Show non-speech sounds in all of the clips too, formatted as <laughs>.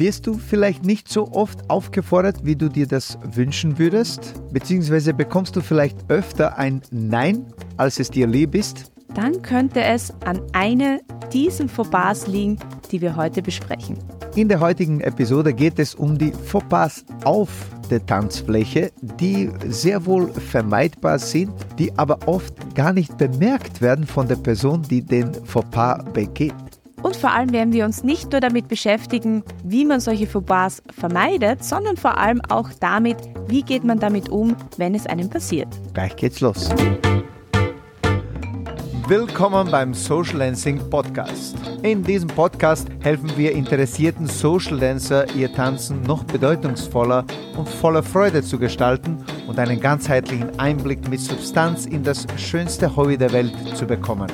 Wirst du vielleicht nicht so oft aufgefordert, wie du dir das wünschen würdest? Beziehungsweise bekommst du vielleicht öfter ein Nein, als es dir lieb ist? Dann könnte es an einer dieser Fauxpas liegen, die wir heute besprechen. In der heutigen Episode geht es um die Fauxpas auf der Tanzfläche, die sehr wohl vermeidbar sind, die aber oft gar nicht bemerkt werden von der Person, die den Fauxpas begeht. Vor allem werden wir uns nicht nur damit beschäftigen, wie man solche Fauxpas vermeidet, sondern vor allem auch damit, wie geht man damit um, wenn es einem passiert. Gleich geht's los. Willkommen beim Social Dancing Podcast. In diesem Podcast helfen wir interessierten Social Dancer, ihr Tanzen noch bedeutungsvoller und voller Freude zu gestalten und einen ganzheitlichen Einblick mit Substanz in das schönste Hobby der Welt zu bekommen.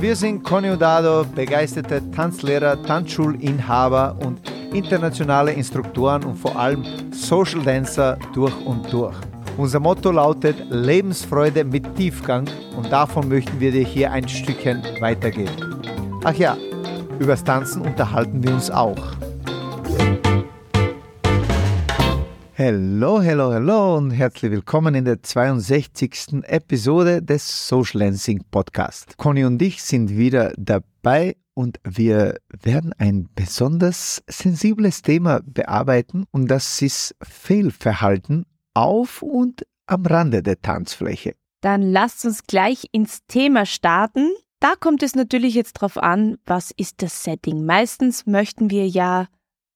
Wir sind Conny Udado, begeisterte Tanzlehrer, Tanzschulinhaber und internationale Instruktoren und vor allem Social Dancer durch und durch. Unser Motto lautet Lebensfreude mit Tiefgang und davon möchten wir dir hier ein Stückchen weitergeben. Ach ja, übers Tanzen unterhalten wir uns auch. Hallo, hallo, hallo und herzlich willkommen in der 62. Episode des Social Dancing Podcast. Conny und ich sind wieder dabei und wir werden ein besonders sensibles Thema bearbeiten und das ist Fehlverhalten auf und am Rande der Tanzfläche. Dann lasst uns gleich ins Thema starten. Da kommt es natürlich jetzt darauf an, was ist das Setting. Meistens möchten wir ja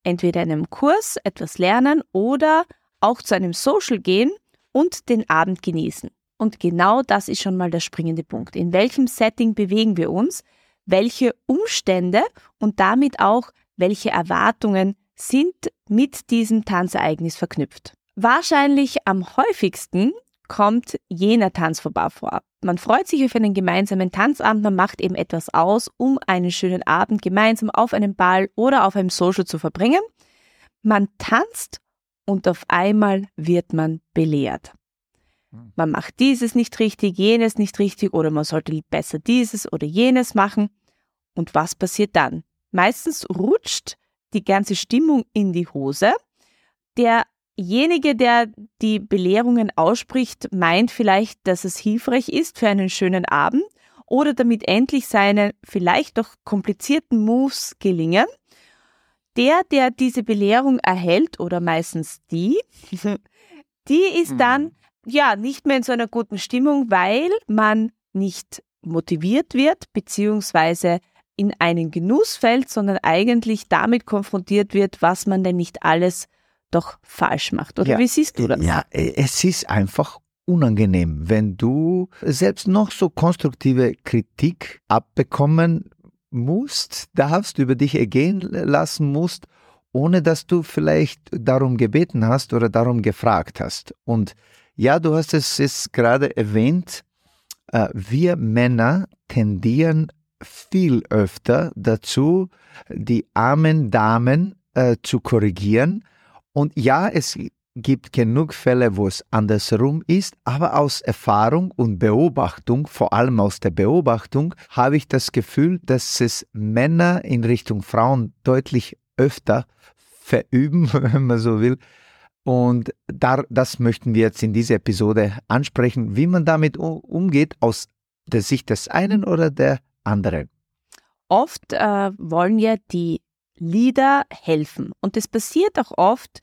entweder in einem Kurs etwas lernen oder auch zu einem Social gehen und den Abend genießen. Und genau das ist schon mal der springende Punkt. In welchem Setting bewegen wir uns? Welche Umstände und damit auch welche Erwartungen sind mit diesem Tanzereignis verknüpft? Wahrscheinlich am häufigsten kommt jener Tanzvorbau vor. Man freut sich auf einen gemeinsamen Tanzabend, man macht eben etwas aus, um einen schönen Abend gemeinsam auf einem Ball oder auf einem Social zu verbringen. Man tanzt und auf einmal wird man belehrt. Hm. Man macht dieses nicht richtig, jenes nicht richtig oder man sollte besser dieses oder jenes machen. Und was passiert dann? Meistens rutscht die ganze Stimmung in die Hose. Der Derjenige, der die Belehrungen ausspricht, meint vielleicht, dass es hilfreich ist für einen schönen Abend oder damit endlich seine vielleicht doch komplizierten Moves gelingen. Der, der diese Belehrung erhält oder meistens die, <laughs> die ist dann mhm. ja nicht mehr in so einer guten Stimmung, weil man nicht motiviert wird beziehungsweise in einen Genuss fällt, sondern eigentlich damit konfrontiert wird, was man denn nicht alles doch falsch macht. Oder ja, wie siehst du das? Ja, es ist einfach unangenehm, wenn du selbst noch so konstruktive Kritik abbekommen musst, darfst, über dich ergehen lassen musst, ohne dass du vielleicht darum gebeten hast oder darum gefragt hast. Und ja, du hast es jetzt gerade erwähnt, äh, wir Männer tendieren viel öfter dazu, die armen Damen äh, zu korrigieren, und ja, es gibt genug Fälle, wo es andersrum ist, aber aus Erfahrung und Beobachtung, vor allem aus der Beobachtung, habe ich das Gefühl, dass es Männer in Richtung Frauen deutlich öfter verüben, <laughs> wenn man so will. Und da, das möchten wir jetzt in dieser Episode ansprechen, wie man damit umgeht, aus der Sicht des einen oder der anderen. Oft äh, wollen ja die Lieder helfen. Und es passiert auch oft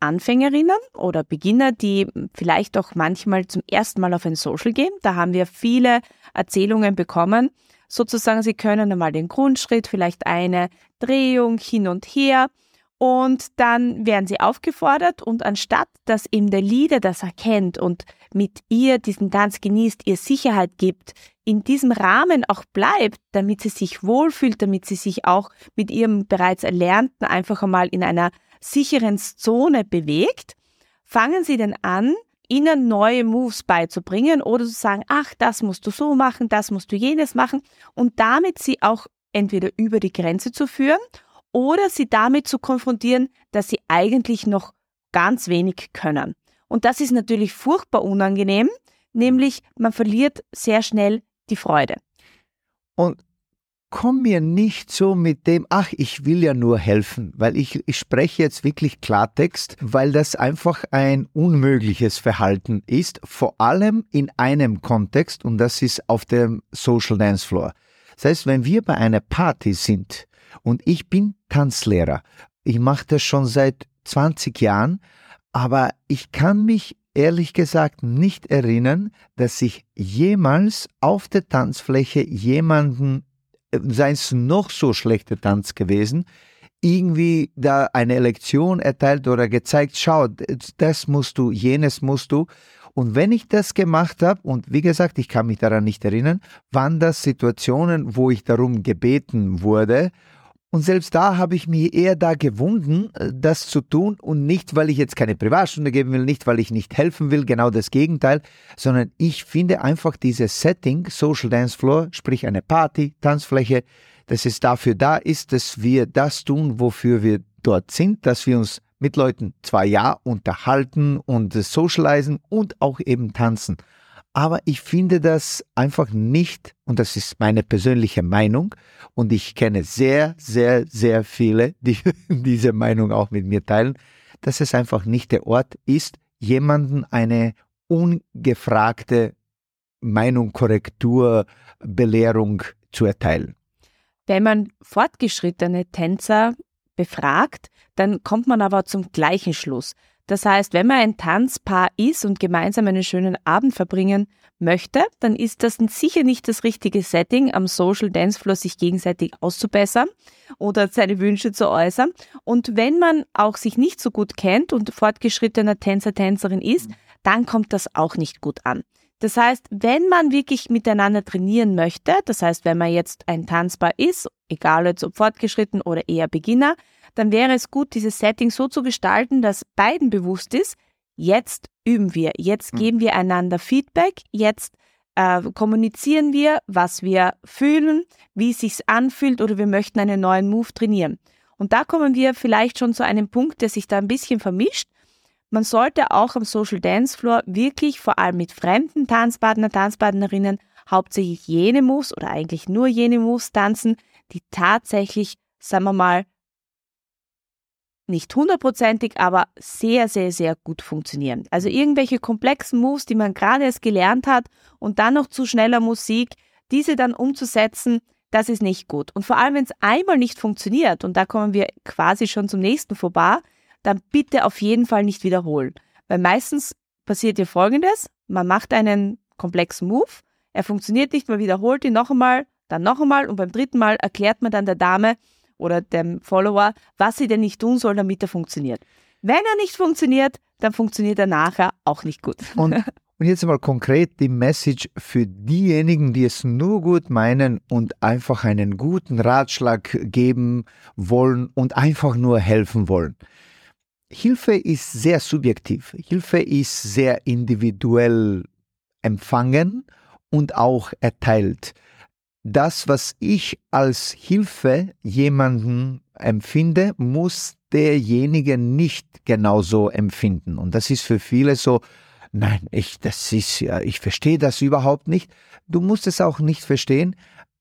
Anfängerinnen oder Beginner, die vielleicht auch manchmal zum ersten Mal auf ein Social gehen. Da haben wir viele Erzählungen bekommen. Sozusagen, sie können einmal den Grundschritt, vielleicht eine Drehung hin und her und dann werden sie aufgefordert und anstatt, dass eben der Leader das erkennt und mit ihr diesen Tanz genießt, ihr Sicherheit gibt, in diesem Rahmen auch bleibt, damit sie sich wohlfühlt, damit sie sich auch mit ihrem bereits Erlernten einfach einmal in einer sicheren Zone bewegt, fangen sie dann an, ihnen neue Moves beizubringen oder zu sagen, ach, das musst du so machen, das musst du jenes machen und damit sie auch entweder über die Grenze zu führen oder sie damit zu konfrontieren, dass sie eigentlich noch ganz wenig können. Und das ist natürlich furchtbar unangenehm, nämlich man verliert sehr schnell die Freude. Und komm mir nicht so mit dem, ach, ich will ja nur helfen, weil ich, ich spreche jetzt wirklich Klartext, weil das einfach ein unmögliches Verhalten ist, vor allem in einem Kontext und das ist auf dem Social Dance Floor. Das heißt, wenn wir bei einer Party sind und ich bin Tanzlehrer, ich mache das schon seit 20 Jahren, aber ich kann mich ehrlich gesagt nicht erinnern, dass ich jemals auf der Tanzfläche jemanden, äh, sei es noch so schlechter Tanz gewesen, irgendwie da eine Lektion erteilt oder gezeigt, schau, das musst du, jenes musst du. Und wenn ich das gemacht habe, und wie gesagt, ich kann mich daran nicht erinnern, waren das Situationen, wo ich darum gebeten wurde und selbst da habe ich mich eher da gewunden, äh, das zu tun und nicht, weil ich jetzt keine Privatstunde geben will, nicht, weil ich nicht helfen will, genau das Gegenteil, sondern ich finde einfach dieses Setting, Social Dance Floor, sprich eine Party, Tanzfläche, dass es dafür da ist, dass wir das tun, wofür wir dort sind, dass wir uns mit Leuten zwar ja unterhalten und socialisen und auch eben tanzen. Aber ich finde das einfach nicht, und das ist meine persönliche Meinung, und ich kenne sehr, sehr, sehr viele, die <laughs> diese Meinung auch mit mir teilen, dass es einfach nicht der Ort ist, jemanden eine ungefragte Meinung, Korrektur, Belehrung zu erteilen. Wenn man fortgeschrittene Tänzer befragt, dann kommt man aber zum gleichen Schluss. Das heißt, wenn man ein Tanzpaar ist und gemeinsam einen schönen Abend verbringen möchte, dann ist das sicher nicht das richtige Setting, am Social Dancefloor sich gegenseitig auszubessern oder seine Wünsche zu äußern. Und wenn man auch sich nicht so gut kennt und fortgeschrittener Tänzer, Tänzerin ist, dann kommt das auch nicht gut an. Das heißt, wenn man wirklich miteinander trainieren möchte, das heißt, wenn man jetzt ein Tanzpaar ist, egal ob fortgeschritten oder eher Beginner, dann wäre es gut, dieses Setting so zu gestalten, dass beiden bewusst ist, jetzt üben wir, jetzt hm. geben wir einander Feedback, jetzt äh, kommunizieren wir, was wir fühlen, wie es sich anfühlt oder wir möchten einen neuen Move trainieren. Und da kommen wir vielleicht schon zu einem Punkt, der sich da ein bisschen vermischt. Man sollte auch am Social Dance Floor wirklich vor allem mit fremden Tanzpartner, Tanzpartnerinnen hauptsächlich jene Moves oder eigentlich nur jene Moves tanzen, die tatsächlich, sagen wir mal, nicht hundertprozentig, aber sehr, sehr, sehr gut funktionieren. Also irgendwelche komplexen Moves, die man gerade erst gelernt hat und dann noch zu schneller Musik, diese dann umzusetzen, das ist nicht gut. Und vor allem, wenn es einmal nicht funktioniert, und da kommen wir quasi schon zum nächsten vorbei, dann bitte auf jeden Fall nicht wiederholen. Weil meistens passiert hier Folgendes, man macht einen komplexen Move, er funktioniert nicht, man wiederholt ihn noch einmal, dann noch einmal und beim dritten Mal erklärt man dann der Dame, oder dem Follower, was sie denn nicht tun soll, damit er funktioniert. Wenn er nicht funktioniert, dann funktioniert er nachher auch nicht gut. Und, <laughs> und jetzt mal konkret die Message für diejenigen, die es nur gut meinen und einfach einen guten Ratschlag geben wollen und einfach nur helfen wollen. Hilfe ist sehr subjektiv. Hilfe ist sehr individuell empfangen und auch erteilt das, was ich als Hilfe jemanden empfinde, muss derjenige nicht genauso empfinden. Und das ist für viele so, nein, ich, das ist ja, ich verstehe das überhaupt nicht. Du musst es auch nicht verstehen.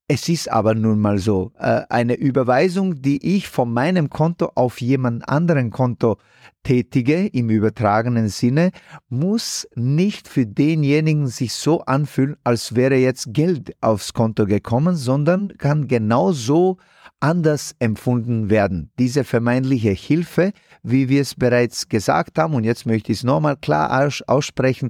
Es ist aber nun mal so, äh, eine Überweisung, die ich von meinem Konto auf jemand anderen Konto tätige, im übertragenen Sinne, muss nicht für denjenigen sich so anfühlen, als wäre jetzt Geld aufs Konto gekommen, sondern kann genauso anders empfunden werden. Diese vermeintliche Hilfe, wie wir es bereits gesagt haben, und jetzt möchte ich es nochmal klar aussprechen,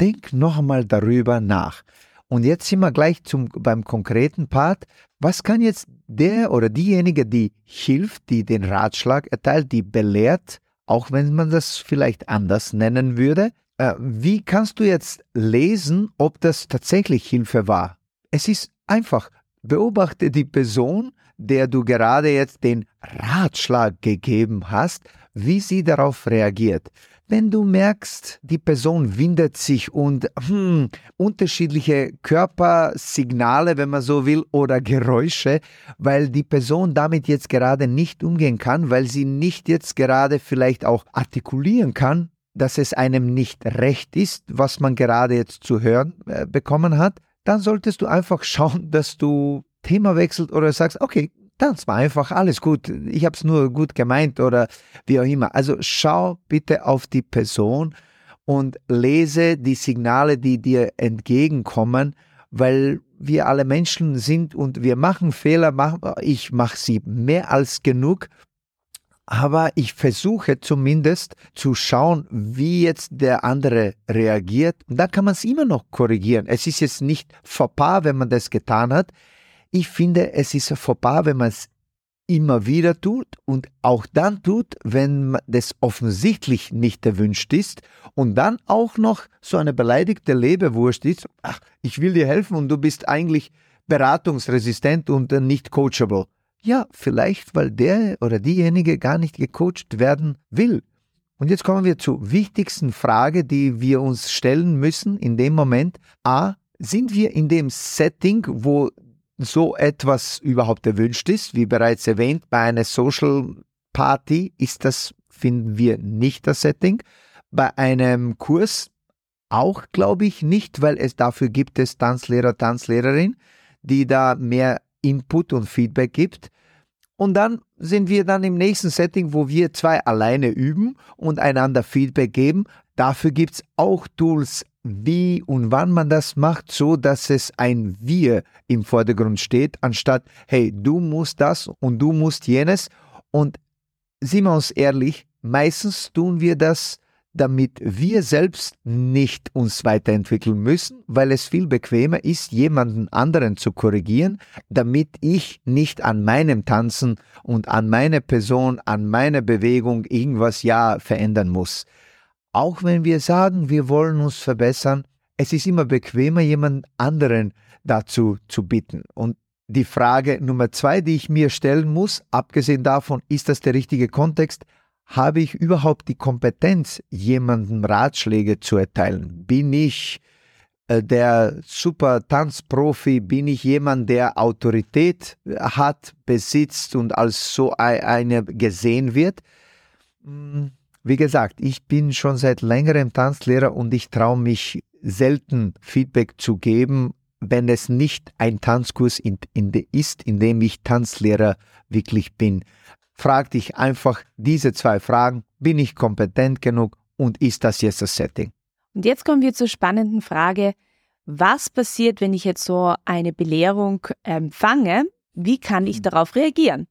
denk noch einmal darüber nach. Und jetzt sind wir gleich zum, beim konkreten Part. Was kann jetzt der oder diejenige, die hilft, die den Ratschlag erteilt, die belehrt, auch wenn man das vielleicht anders nennen würde, äh, wie kannst du jetzt lesen, ob das tatsächlich Hilfe war? Es ist einfach, beobachte die Person, der du gerade jetzt den Ratschlag gegeben hast, wie sie darauf reagiert. Wenn du merkst, die Person windet sich und hm, unterschiedliche Körpersignale, wenn man so will, oder Geräusche, weil die Person damit jetzt gerade nicht umgehen kann, weil sie nicht jetzt gerade vielleicht auch artikulieren kann, dass es einem nicht recht ist, was man gerade jetzt zu hören äh, bekommen hat, dann solltest du einfach schauen, dass du Thema wechselt oder sagst, okay, tanz mal einfach, alles gut, ich habe es nur gut gemeint oder wie auch immer. Also schau bitte auf die Person und lese die Signale, die dir entgegenkommen, weil wir alle Menschen sind und wir machen Fehler, ich mache sie mehr als genug, aber ich versuche zumindest zu schauen, wie jetzt der andere reagiert. Und dann kann man es immer noch korrigieren. Es ist jetzt nicht vorbei, wenn man das getan hat. Ich finde, es ist vorbei, wenn man es immer wieder tut und auch dann tut, wenn das offensichtlich nicht erwünscht ist und dann auch noch so eine beleidigte Leberwurst ist, ach, ich will dir helfen und du bist eigentlich beratungsresistent und nicht coachable. Ja, vielleicht, weil der oder diejenige gar nicht gecoacht werden will. Und jetzt kommen wir zur wichtigsten Frage, die wir uns stellen müssen in dem Moment. A, sind wir in dem Setting, wo so etwas überhaupt erwünscht ist. Wie bereits erwähnt, bei einer Social Party ist das, finden wir, nicht das Setting. Bei einem Kurs auch, glaube ich, nicht, weil es dafür gibt es Tanzlehrer, Tanzlehrerin, die da mehr Input und Feedback gibt. Und dann sind wir dann im nächsten Setting, wo wir zwei alleine üben und einander Feedback geben. Dafür gibt es auch Tools wie und wann man das macht, so dass es ein Wir im Vordergrund steht, anstatt, hey, du musst das und du musst jenes. Und sieh wir uns ehrlich, meistens tun wir das, damit wir selbst nicht uns weiterentwickeln müssen, weil es viel bequemer ist, jemanden anderen zu korrigieren, damit ich nicht an meinem Tanzen und an meiner Person, an meiner Bewegung irgendwas ja verändern muss. Auch wenn wir sagen, wir wollen uns verbessern, es ist immer bequemer, jemand anderen dazu zu bitten. Und die Frage Nummer zwei, die ich mir stellen muss, abgesehen davon, ist das der richtige Kontext, habe ich überhaupt die Kompetenz, jemandem Ratschläge zu erteilen? Bin ich äh, der super Tanzprofi? Bin ich jemand, der Autorität hat, besitzt und als so eine gesehen wird? Wie gesagt, ich bin schon seit längerem Tanzlehrer und ich traue mich selten Feedback zu geben, wenn es nicht ein Tanzkurs in, in de, ist, in dem ich Tanzlehrer wirklich bin. Frag dich einfach diese zwei Fragen. Bin ich kompetent genug und ist das jetzt das Setting? Und jetzt kommen wir zur spannenden Frage, was passiert, wenn ich jetzt so eine Belehrung empfange? Wie kann ich hm. darauf reagieren?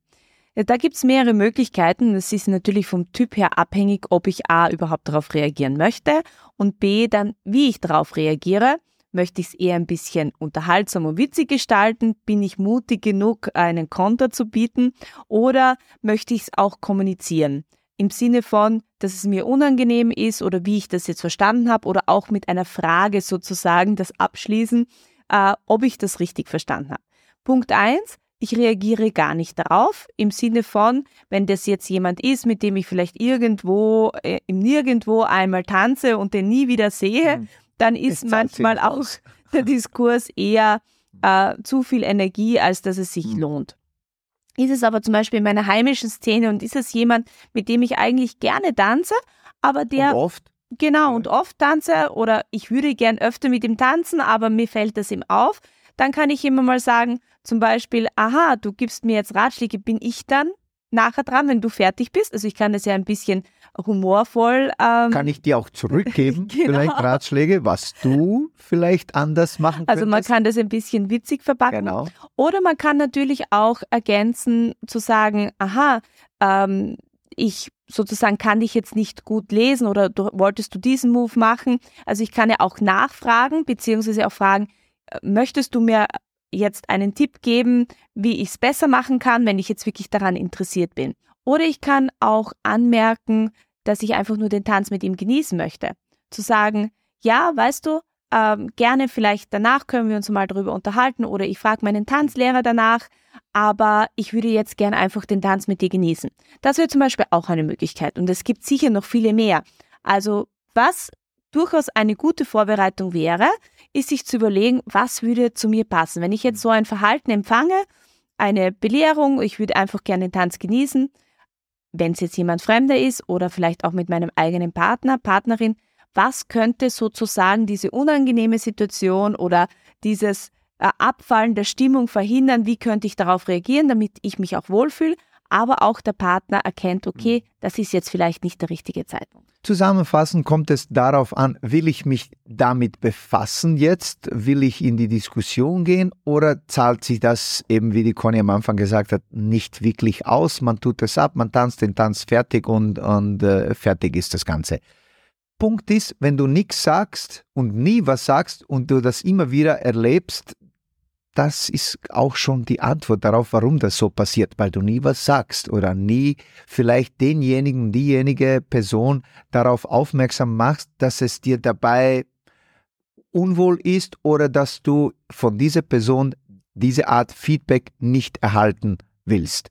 Da gibt's mehrere Möglichkeiten. Es ist natürlich vom Typ her abhängig, ob ich A überhaupt darauf reagieren möchte und B dann, wie ich darauf reagiere. Möchte ich es eher ein bisschen unterhaltsam und witzig gestalten? Bin ich mutig genug, einen Konter zu bieten? Oder möchte ich es auch kommunizieren? Im Sinne von, dass es mir unangenehm ist oder wie ich das jetzt verstanden habe oder auch mit einer Frage sozusagen das abschließen, äh, ob ich das richtig verstanden habe. Punkt eins ich reagiere gar nicht darauf, im Sinne von, wenn das jetzt jemand ist, mit dem ich vielleicht irgendwo, äh, im Nirgendwo einmal tanze und den nie wieder sehe, mhm. dann ist, ist manchmal auch <laughs> der Diskurs eher äh, zu viel Energie, als dass es sich mhm. lohnt. Ist es aber zum Beispiel in meiner heimischen Szene und ist es jemand, mit dem ich eigentlich gerne tanze, aber der. Und oft? Genau, und oft tanze oder ich würde gern öfter mit ihm tanzen, aber mir fällt das ihm auf, dann kann ich immer mal sagen, zum Beispiel, aha, du gibst mir jetzt Ratschläge, bin ich dann nachher dran, wenn du fertig bist? Also ich kann das ja ein bisschen humorvoll. Ähm, kann ich dir auch zurückgeben, <laughs> genau. vielleicht Ratschläge, was du vielleicht anders machen könntest? Also man kann das ein bisschen witzig verpacken. Genau. Oder man kann natürlich auch ergänzen, zu sagen, aha, ähm, ich sozusagen kann dich jetzt nicht gut lesen oder du, wolltest du diesen Move machen? Also ich kann ja auch nachfragen, beziehungsweise auch fragen, möchtest du mir jetzt einen Tipp geben, wie ich es besser machen kann, wenn ich jetzt wirklich daran interessiert bin? Oder ich kann auch anmerken, dass ich einfach nur den Tanz mit ihm genießen möchte. Zu sagen, ja, weißt du, ähm, gerne vielleicht danach können wir uns mal darüber unterhalten oder ich frage meinen Tanzlehrer danach, aber ich würde jetzt gerne einfach den Tanz mit dir genießen. Das wäre zum Beispiel auch eine Möglichkeit und es gibt sicher noch viele mehr. Also was durchaus eine gute Vorbereitung wäre, ist sich zu überlegen, was würde zu mir passen. Wenn ich jetzt so ein Verhalten empfange, eine Belehrung, ich würde einfach gerne den Tanz genießen, wenn es jetzt jemand Fremder ist oder vielleicht auch mit meinem eigenen Partner, Partnerin, was könnte sozusagen diese unangenehme Situation oder dieses äh, Abfallen der Stimmung verhindern, wie könnte ich darauf reagieren, damit ich mich auch wohlfühle, aber auch der Partner erkennt, okay, mhm. das ist jetzt vielleicht nicht der richtige Zeitpunkt. Zusammenfassend kommt es darauf an, will ich mich damit befassen jetzt, will ich in die Diskussion gehen oder zahlt sich das eben, wie die Conny am Anfang gesagt hat, nicht wirklich aus, man tut es ab, man tanzt den Tanz fertig und, und äh, fertig ist das Ganze. Punkt ist, wenn du nichts sagst und nie was sagst und du das immer wieder erlebst, das ist auch schon die Antwort darauf, warum das so passiert, weil du nie was sagst oder nie vielleicht denjenigen, diejenige Person darauf aufmerksam machst, dass es dir dabei unwohl ist oder dass du von dieser Person diese Art Feedback nicht erhalten willst.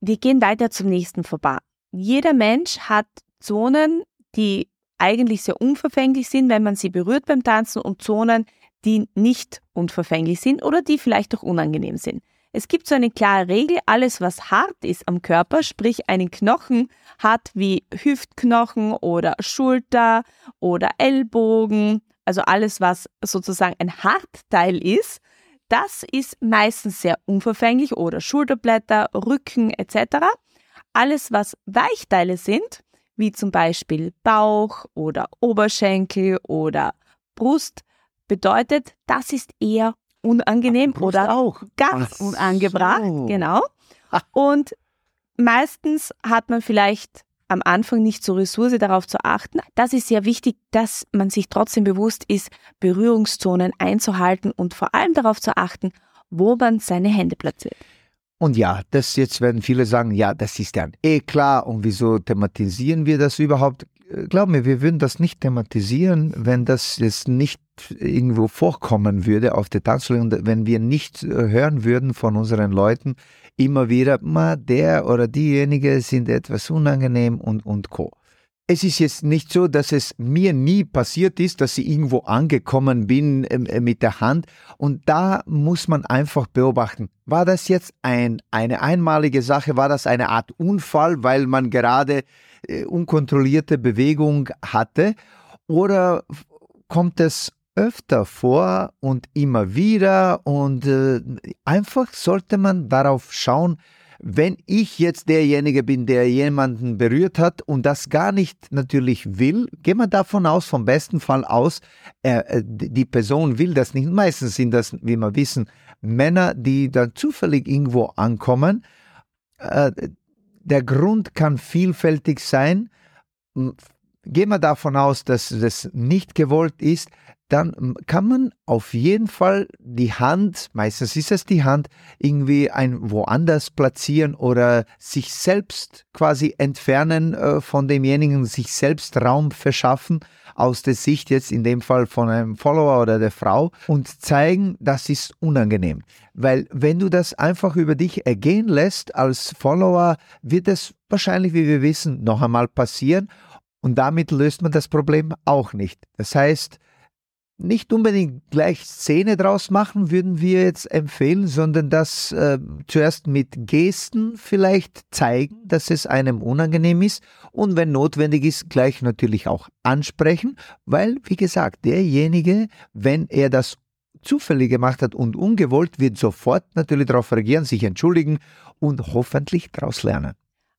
Wir gehen weiter zum nächsten vorbei. Jeder Mensch hat Zonen, die eigentlich sehr unverfänglich sind, wenn man sie berührt beim Tanzen und Zonen, die nicht unverfänglich sind oder die vielleicht auch unangenehm sind. Es gibt so eine klare Regel, alles was hart ist am Körper, sprich einen Knochen hat wie Hüftknochen oder Schulter oder Ellbogen, also alles was sozusagen ein Hartteil ist, das ist meistens sehr unverfänglich oder Schulterblätter, Rücken etc. Alles was Weichteile sind, wie zum Beispiel Bauch oder Oberschenkel oder Brust, bedeutet, das ist eher unangenehm Ach, oder auch. ganz Ach unangebracht. So. Genau. Und meistens hat man vielleicht am Anfang nicht so Ressource darauf zu achten. Das ist sehr wichtig, dass man sich trotzdem bewusst ist, Berührungszonen einzuhalten und vor allem darauf zu achten, wo man seine Hände platziert. Und ja, das jetzt werden viele sagen, ja, das ist dann eh klar und wieso thematisieren wir das überhaupt? Glaub mir, wir würden das nicht thematisieren, wenn das jetzt nicht irgendwo vorkommen würde auf der Tanzfläche wenn wir nicht äh, hören würden von unseren Leuten immer wieder, ma, der oder diejenige sind etwas unangenehm und, und co. Es ist jetzt nicht so, dass es mir nie passiert ist, dass ich irgendwo angekommen bin ähm, äh, mit der Hand. Und da muss man einfach beobachten, war das jetzt ein, eine einmalige Sache, war das eine Art Unfall, weil man gerade unkontrollierte Bewegung hatte? Oder kommt es öfter vor und immer wieder und äh, einfach sollte man darauf schauen, wenn ich jetzt derjenige bin, der jemanden berührt hat und das gar nicht natürlich will, gehen wir davon aus, vom besten Fall aus, äh, die Person will das nicht. Meistens sind das, wie wir wissen, Männer, die dann zufällig irgendwo ankommen. Äh, der Grund kann vielfältig sein. Gehen wir davon aus, dass das nicht gewollt ist, dann kann man auf jeden Fall die Hand, meistens ist es die Hand, irgendwie ein woanders platzieren oder sich selbst quasi entfernen äh, von demjenigen, sich selbst Raum verschaffen aus der Sicht jetzt in dem Fall von einem Follower oder der Frau und zeigen, das ist unangenehm. Weil wenn du das einfach über dich ergehen lässt als Follower, wird es wahrscheinlich, wie wir wissen, noch einmal passieren und damit löst man das Problem auch nicht. Das heißt, nicht unbedingt gleich Szene draus machen, würden wir jetzt empfehlen, sondern das äh, zuerst mit Gesten vielleicht zeigen, dass es einem unangenehm ist und wenn notwendig ist, gleich natürlich auch ansprechen, weil, wie gesagt, derjenige, wenn er das zufällig gemacht hat und ungewollt, wird sofort natürlich darauf reagieren, sich entschuldigen und hoffentlich daraus lernen.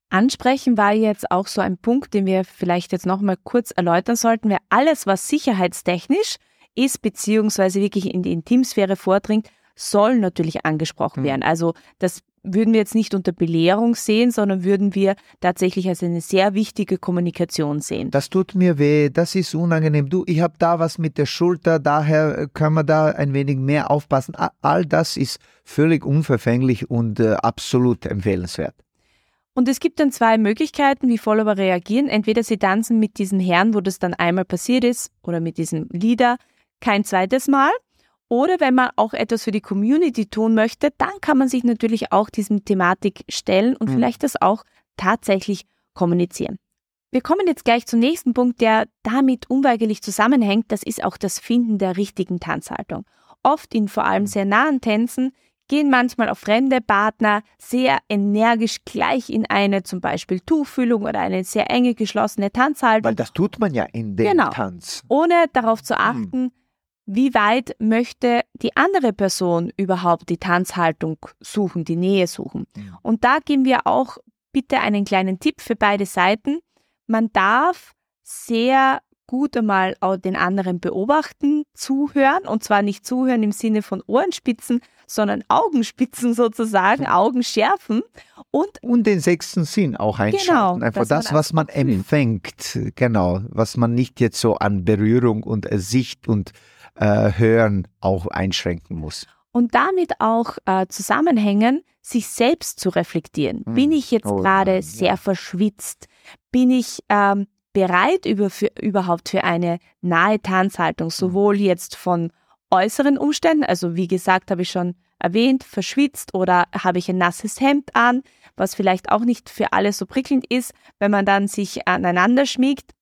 Ansprechen war jetzt auch so ein Punkt, den wir vielleicht jetzt nochmal kurz erläutern sollten. Wer alles, was sicherheitstechnisch ist, beziehungsweise wirklich in die Intimsphäre vordringt, soll natürlich angesprochen mhm. werden. Also das würden wir jetzt nicht unter Belehrung sehen, sondern würden wir tatsächlich als eine sehr wichtige Kommunikation sehen. Das tut mir weh, das ist unangenehm. Du, ich habe da was mit der Schulter, daher können wir da ein wenig mehr aufpassen. All das ist völlig unverfänglich und äh, absolut empfehlenswert. Und es gibt dann zwei Möglichkeiten, wie Follower reagieren. Entweder sie tanzen mit diesem Herrn, wo das dann einmal passiert ist, oder mit diesem Leader kein zweites Mal. Oder wenn man auch etwas für die Community tun möchte, dann kann man sich natürlich auch diesem Thematik stellen und mhm. vielleicht das auch tatsächlich kommunizieren. Wir kommen jetzt gleich zum nächsten Punkt, der damit unweigerlich zusammenhängt. Das ist auch das Finden der richtigen Tanzhaltung. Oft in vor allem sehr nahen Tänzen gehen manchmal auch fremde Partner sehr energisch gleich in eine zum Beispiel Tuchfühlung oder eine sehr enge geschlossene Tanzhaltung. Weil das tut man ja in dem genau. Tanz. Ohne darauf zu hm. achten, hm. wie weit möchte die andere Person überhaupt die Tanzhaltung suchen, die Nähe suchen. Mhm. Und da geben wir auch bitte einen kleinen Tipp für beide Seiten. Man darf sehr gut einmal den anderen beobachten, zuhören und zwar nicht zuhören im Sinne von Ohrenspitzen, sondern Augenspitzen sozusagen, Augen schärfen und und den sechsten Sinn auch einschalten. Genau, Einfach das, was man empfängt, genau, was man nicht jetzt so an Berührung und Sicht und äh, Hören auch einschränken muss. Und damit auch äh, zusammenhängen, sich selbst zu reflektieren. Hm. Bin ich jetzt oh, gerade sehr verschwitzt? Bin ich ähm, bereit über, für, überhaupt für eine nahe Tanzhaltung, sowohl jetzt von äußeren Umständen, also wie gesagt, habe ich schon erwähnt, verschwitzt oder habe ich ein nasses Hemd an, was vielleicht auch nicht für alle so prickelnd ist, wenn man dann sich aneinander schmiegt,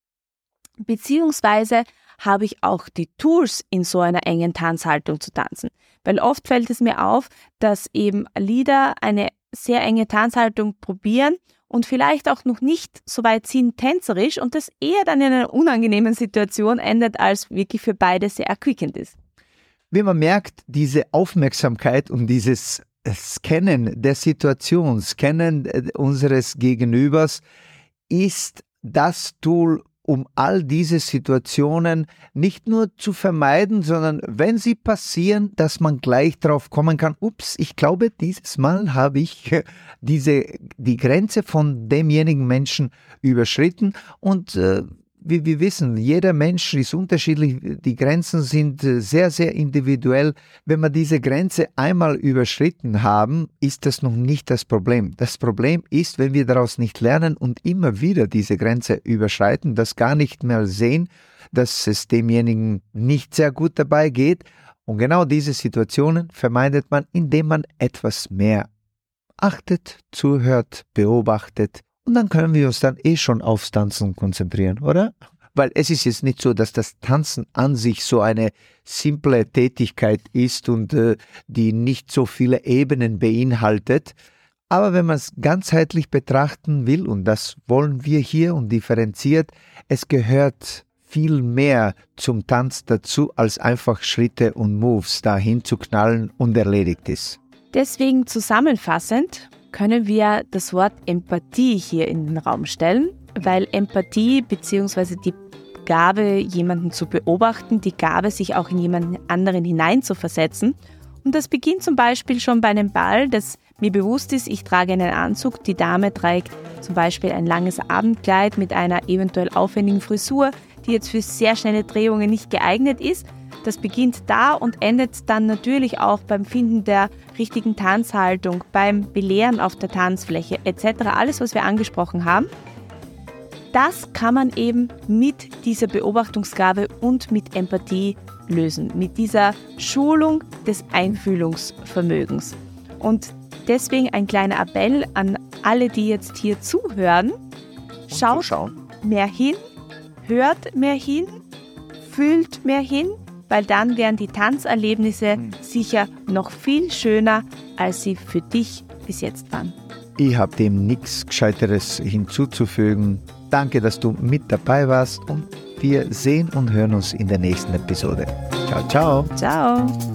beziehungsweise habe ich auch die Tools, in so einer engen Tanzhaltung zu tanzen. Weil oft fällt es mir auf, dass eben Lieder eine sehr enge Tanzhaltung probieren und vielleicht auch noch nicht so weit sind tänzerisch und das eher dann in einer unangenehmen Situation endet, als wirklich für beide sehr erquickend ist. Wie man merkt, diese Aufmerksamkeit und dieses Scannen der Situation, Scannen äh, unseres Gegenübers ist das Tool, um all diese Situationen nicht nur zu vermeiden, sondern wenn sie passieren, dass man gleich drauf kommen kann, ups, ich glaube, dieses Mal habe ich diese, die Grenze von demjenigen Menschen überschritten und äh, wie wir wissen, jeder Mensch ist unterschiedlich, die Grenzen sind äh, sehr, sehr individuell. Wenn wir diese Grenze einmal überschritten haben, ist das noch nicht das Problem. Das Problem ist, wenn wir daraus nicht lernen und immer wieder diese Grenze überschreiten, das gar nicht mehr sehen, dass es demjenigen nicht sehr gut dabei geht. Und genau diese Situationen vermeidet man, indem man etwas mehr achtet, zuhört, beobachtet und dann können wir uns dann eh schon aufs Tanzen konzentrieren, oder? Weil es ist jetzt nicht so, dass das Tanzen an sich so eine simple Tätigkeit ist und äh, die nicht so viele Ebenen beinhaltet. Aber wenn man es ganzheitlich betrachten will, und das wollen wir hier und differenziert, es gehört viel mehr zum Tanz dazu, als einfach Schritte und Moves dahin zu knallen und erledigt ist. Deswegen zusammenfassend, können wir das Wort Empathie hier in den Raum stellen, weil Empathie bzw. die Gabe, jemanden zu beobachten, die Gabe, sich auch in jemanden anderen hineinzuversetzen. Und das beginnt zum Beispiel schon bei einem Ball, das mir bewusst ist, ich trage einen Anzug, die Dame trägt zum Beispiel ein langes Abendkleid mit einer eventuell aufwendigen Frisur, die jetzt für sehr schnelle Drehungen nicht geeignet ist. Das beginnt da und endet dann natürlich auch beim Finden der richtigen Tanzhaltung, beim Belehren auf der Tanzfläche etc. Alles, was wir angesprochen haben. Das kann man eben mit dieser Beobachtungsgabe und mit Empathie lösen, mit dieser Schulung des Einfühlungsvermögens. Und deswegen ein kleiner Appell an alle, die jetzt hier zuhören. Schaut mehr hin, hört mehr hin, fühlt mehr hin weil dann wären die Tanzerlebnisse sicher noch viel schöner, als sie für dich bis jetzt waren. Ich habe dem nichts Gescheiteres hinzuzufügen. Danke, dass du mit dabei warst und wir sehen und hören uns in der nächsten Episode. Ciao, ciao. Ciao.